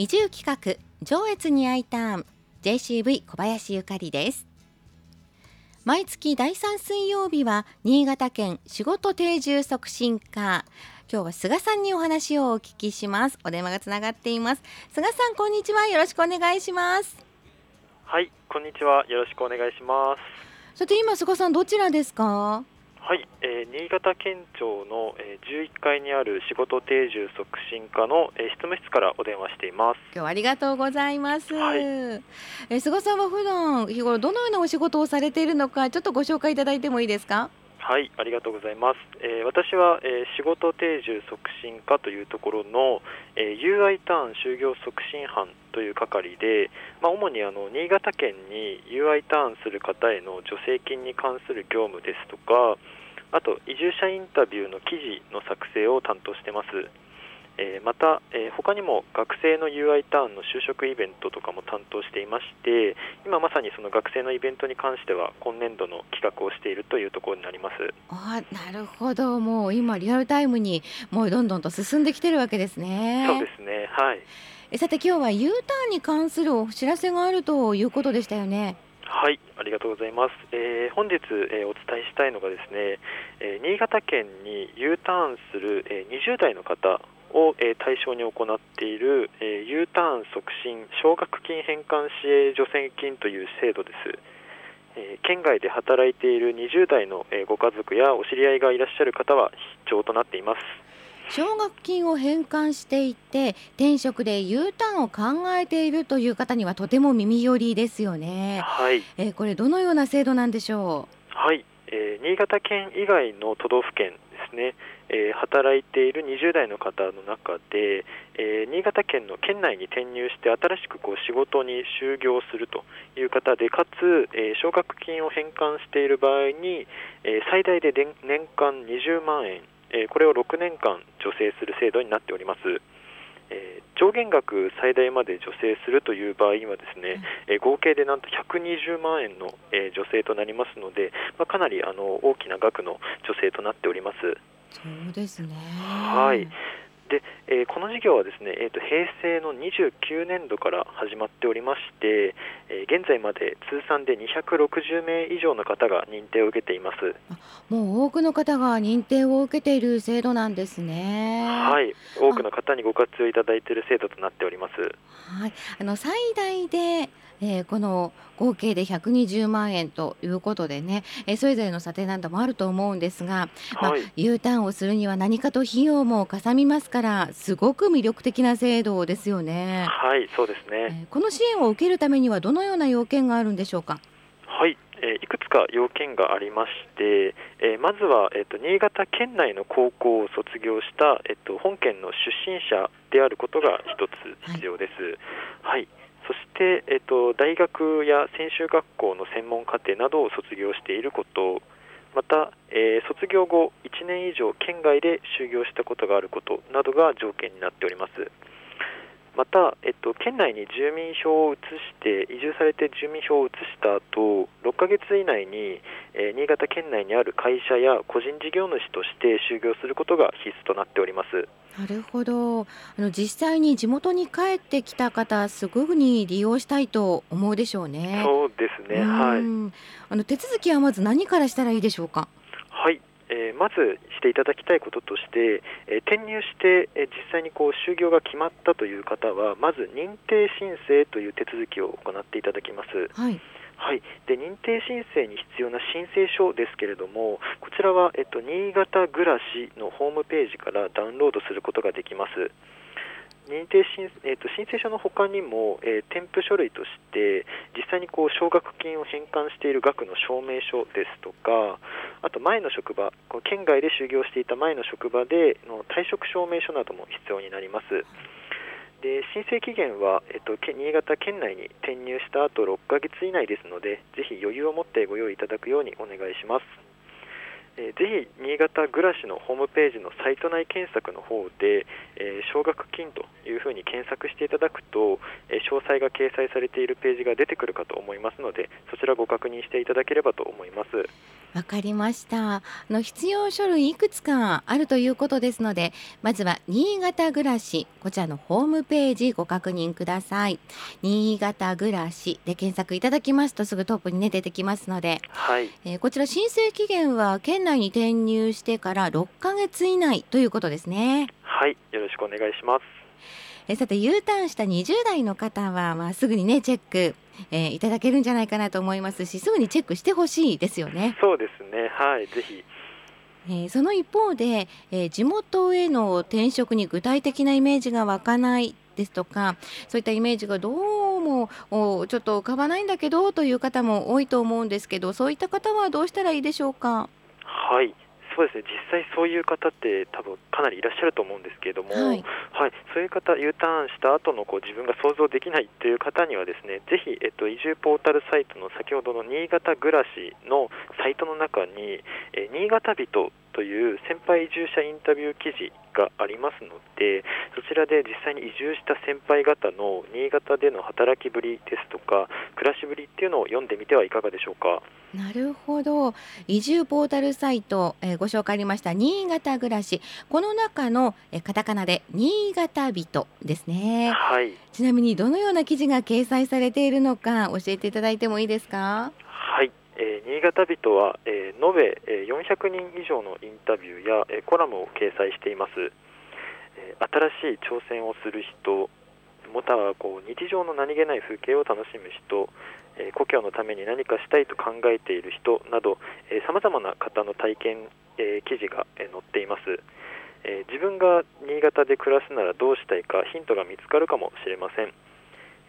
移住企画上越に I ターン JCV 小林ゆかりです。毎月第3水曜日は新潟県仕事定住促進課。今日は菅さんにお話をお聞きします。お電話がつながっています。菅さんこんにちは。よろしくお願いします。はいこんにちは。よろしくお願いします。さて今菅さんどちらですか？はい、えー、新潟県庁の、えー、11階にある仕事定住促進課の、えー、執務室からお電話しています。今日はありがとうございます、はい、えー、菅さんは普段日頃どのようなお仕事をされているのかちょっとご紹介いただいてもいいですか？はいありがとうございます、えー、私は、えー、仕事定住促進課というところの、えー、UI ターン就業促進班という係で、まあ、主にあの新潟県に UI ターンする方への助成金に関する業務ですとかあと移住者インタビューの記事の作成を担当してます。えー、また、えー、他にも学生の UI ターンの就職イベントとかも担当していまして今まさにその学生のイベントに関しては今年度の企画をしているというところになります。あなるほど。もう今リアルタイムにもうどんどんと進んできてるわけですね。そうですね。はい。えさて今日は U ターンに関するお知らせがあるということでしたよね。はい。ありがとうございます、えー、本日、えー、お伝えしたいのがですね、えー、新潟県に U ターンする、え20代の方を、え対象に行っている、え U ターン促進奨学金返還支援助成金という制度です、え県外で働いている20代の、えご家族やお知り合いがいらっしゃる方は必聴となっています奨学金を返還していて転職で U ターンを考えているという方にはとても耳寄りですよね。はい。えー、これどのような制度なんでしょう？はい。えー、新潟県以外の都道府県ですね。えー、働いている20代の方の中で、えー、新潟県の県内に転入して新しくこう仕事に就業するという方でかつ、えー、奨学金を返還している場合に、え最大で年間20万円えこれを6年間助成する制度になっております。え上限額最大まで助成するという場合にはですね、え合計でなんと120万円の、え助成となりますので、まあ、かなりあの大きな額の助成となっております。そうですね。はい。で、えー、この事業はですね、えーと、平成の29年度から始まっておりまして、えー、現在まで通算で260名以上の方が認定を受けています。もう多くの方が認定を受けている制度なんですね。はい。多くの方にご活用いただいている制度となっております。はい。あの最大でえー、この合計で120万円ということでね、えー、それぞれの査定などもあると思うんですが、まあ、U ターンをするには何かと費用もかさみますからすごく魅力的な制度ですよね。はいそうですね、えー、この支援を受けるためにはどのような要件があるんでしょうか？はい、えー、いくつか要件がありまして、えー、まずは、えーと、新潟県内の高校を卒業した、えーと、本県の出身者であることが一つ必要です。はい、はいそして、えっと、大学や専修学校の専門課程などを卒業していること。また、えー、卒業後1年以上県外で就業したことがあることなどが条件になっております。また、えっと、県内に住民票を移して移住されて住民票を移した後6ヶ月以内に、えー、新潟県内にある会社や個人事業主として就業することが必須となっております。なるほど。あの実際に地元に帰ってきた方すぐに利用したいと思うでしょうね。そうですねはい。あの手続きはまず何からしたらいいでしょうか？はい。えー、まずしていただきたいこととして、えー、転入して、えー、実際にこう就業が決まったという方はまず認定申請という手続きを行っていただきます。はいはい、で認定申請に必要な申請書ですけれどもこちらは、えっと、新潟暮らしのホームページからダウンロードすることができます。認定申,、えーと、申請書のほかにも、えー、添付書類として実際にこう奨学金を返還している額の証明書ですとかあと前の職場この県外で就業していた前の職場での退職証明書なども必要になります。で申請期限は、えっと、新潟県内に転入した後6ヶ月以内ですのでぜひ余裕を持ってご用意いただくようにお願いします。えー、ぜひ新潟暮らしのホームページのサイト内検索の方で、えー、奨学金というふうに検索していただくと、えー、詳細が掲載されているページが出てくるかと思いますのでそちらご確認していただければと思います。わかりました。の必要書類いくつかあるということですのでまずは新潟暮らしこちらのホームページご確認ください。新潟暮らしで検索いただきますとすぐトップにね出てきますので、はい。えー、こちら申請期限は県内に転入してから6ヶ月以内ということですねはいよろしくお願いしますえさて U ターンした20代の方は、まあ、すぐにねチェック、えー、いただけるんじゃないかなと思いますしすぐにチェックしてほしいですよね。そうですねはいぜひえー、その一方で、えー、地元への転職に具体的なイメージが湧かないですとかそういったイメージがどうもちょっと浮かばないんだけどという方も多いと思うんですけどそういった方はどうしたらいいでしょうか？はい。そうですね。実際そういう方って多分かなりいらっしゃると思うんですけれども、はい、はい、そういう方 U ターンした後のこう自分が想像できないという方にはですねぜひ、えっと、移住ポータルサイトの先ほどの新潟暮らしのサイトの中に、え新潟人という先輩移住者インタビュー記事がありますのでそちらで実際に移住した先輩方の新潟での働きぶりですとか暮らしぶりっていうのを読んでみてはいかがでしょうか？なるほど。移住ポータルサイト、えー、ご紹介ありました新潟暮らし。この中の、えー、カタカナで新潟人ですね、はい、ちなみにどのような記事が掲載されているのか教えていただいてもいいですか？新潟人は、えー、延べ、えー、400人以上のインタビューや、えー、コラムを掲載しています、えー、新しい挑戦をする人またはこう日常の何気ない風景を楽しむ人、えー、故郷のために何かしたいと考えている人などさまざまな方の体験、えー、記事が、えー、載っています、えー、自分が新潟で暮らすならどうしたいかヒントが見つかるかもしれません。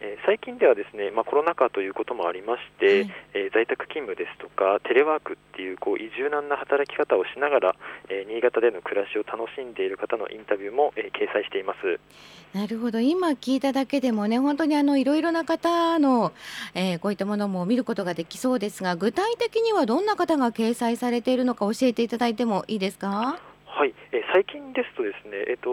え最近ではですね、まあ、コロナ禍ということもありまして、はい、えー、在宅勤務ですとかテレワークっていうこう柔軟な働き方をしながら、えー、新潟での暮らしを楽しんでいる方のインタビューも、えー、掲載しています。なるほど。今聞いただけでもね本当にあのいろいろな方の、えこういったものも見ることができそうですが具体的にはどんな方が掲載されているのか教えていただいてもいいですか？はい、えー、最近ですとですね、えっ、と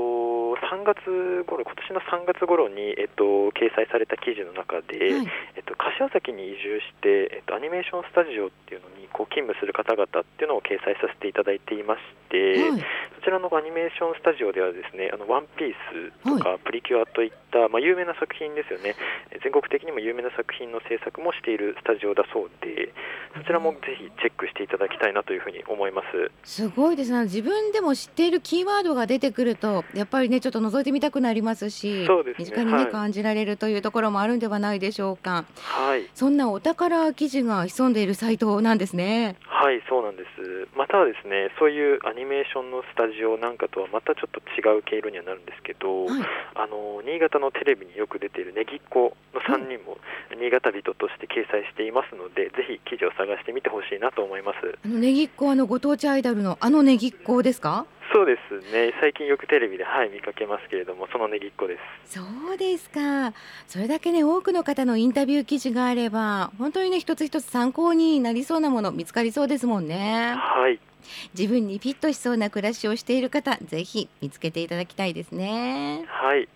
3月頃今年の3月頃にえっ、と掲載された記事の中で、はい、えっ、と柏崎に移住してえっ、とアニメーションスタジオっていうのにこう勤務する方々っていうのを掲載させていただいていまして、はい、そちらのアニメーションスタジオではですね、あのワンピースとかプリキュアといった、まあ有名な作品ですよね。全国的にも有名な作品の制作もしているスタジオだそうで、そちらもぜひチェックしていただきたいなというふうに思います。すごいですね。自分でも知っているキーワードが出てくるとやっぱりねちょっと覗いてみたくなりますしそうです、ね、身近にね、はい、感じられるというところもあるんではないでしょうか。はい、そんなお宝記事が潜んでいるサイトなんですね。はいそうなんです。またはですねそういうアニメーションのスタジオなんかとはまたちょっと違う経路にはなるんですけど、はい、あの新潟のテレビによく出ているねぎっこの3人も新潟人として掲載していますので、ぜひ記事を探してみてほしいなと思います。ねぎっこあのご当地アイドルのあのねぎっこですか？そうですね。最近よくテレビで、はい、見かけますけれどもそのねぎっこです。そうですか。それだけね多くの方のインタビュー記事があれば本当にね一つ一つ参考になりそうなもの見つかりそうですもんね。はい。自分にフィットしそうな暮らしをしている方ぜひ見つけていただきたいですね。はい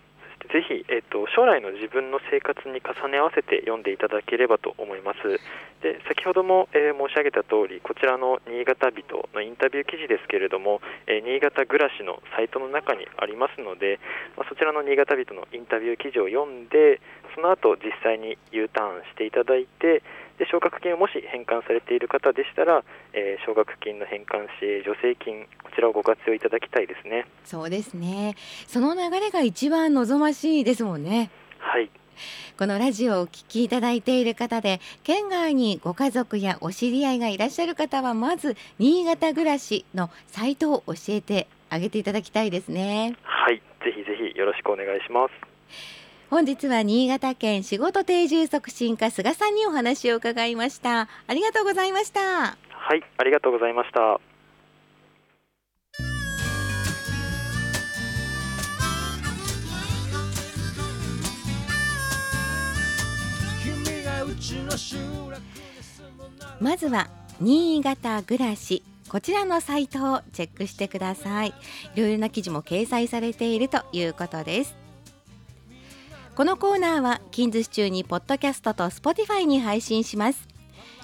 ぜひ、えっと、将来の自分の生活に重ね合わせて読んでいただければと思います。で先ほども、えー、申し上げた通りこちらの新潟人のインタビュー記事ですけれども、えー、新潟暮らしのサイトの中にありますので、まあ、そちらの新潟人のインタビュー記事を読んでその後実際に U ターンしていただいてで奨学金をもし返還されている方でしたら、えー、奨学金の返還支援助成金こちらをご活用いただきたいですね。そうですね。その流れが一番望ましいですもんね。はい。このラジオをお聞きいただいている方で県外にご家族やお知り合いがいらっしゃる方はまず新潟暮らしのサイトを教えてあげていただきたいですね。はい。ぜひぜひよろしくお願いします本日は新潟県仕事定住促進課菅さんにお話を伺いました。ありがとうございました。はいありがとうございました。まずは新潟暮らしこちらのサイトをチェックしてください。いろいろな記事も掲載されているということですこのコーナーは近日中にポッドキャストと Spotify に配信します。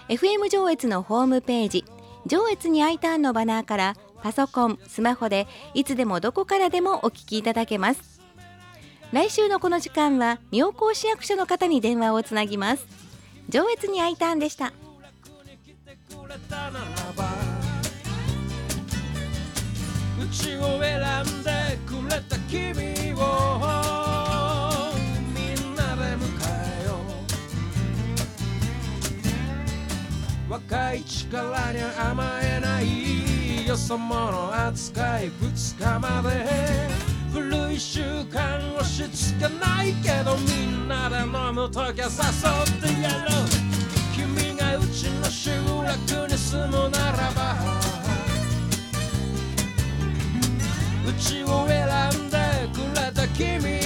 FM 上越のホームページ上越に I ターンのバナーからパソコン、スマホでいつでもどこからでもお聞きいただけます。来週のこの時間は妙高市役所の方に電話をつなぎます。上越に I ターンでしたうちを選んでくれた君を若い力に甘えないよそ者扱い二日まで。古い習慣押し付けないけどみんなで飲むときは誘ってやろう。君がうちの集落に住むならば。うちを選んでくれた君。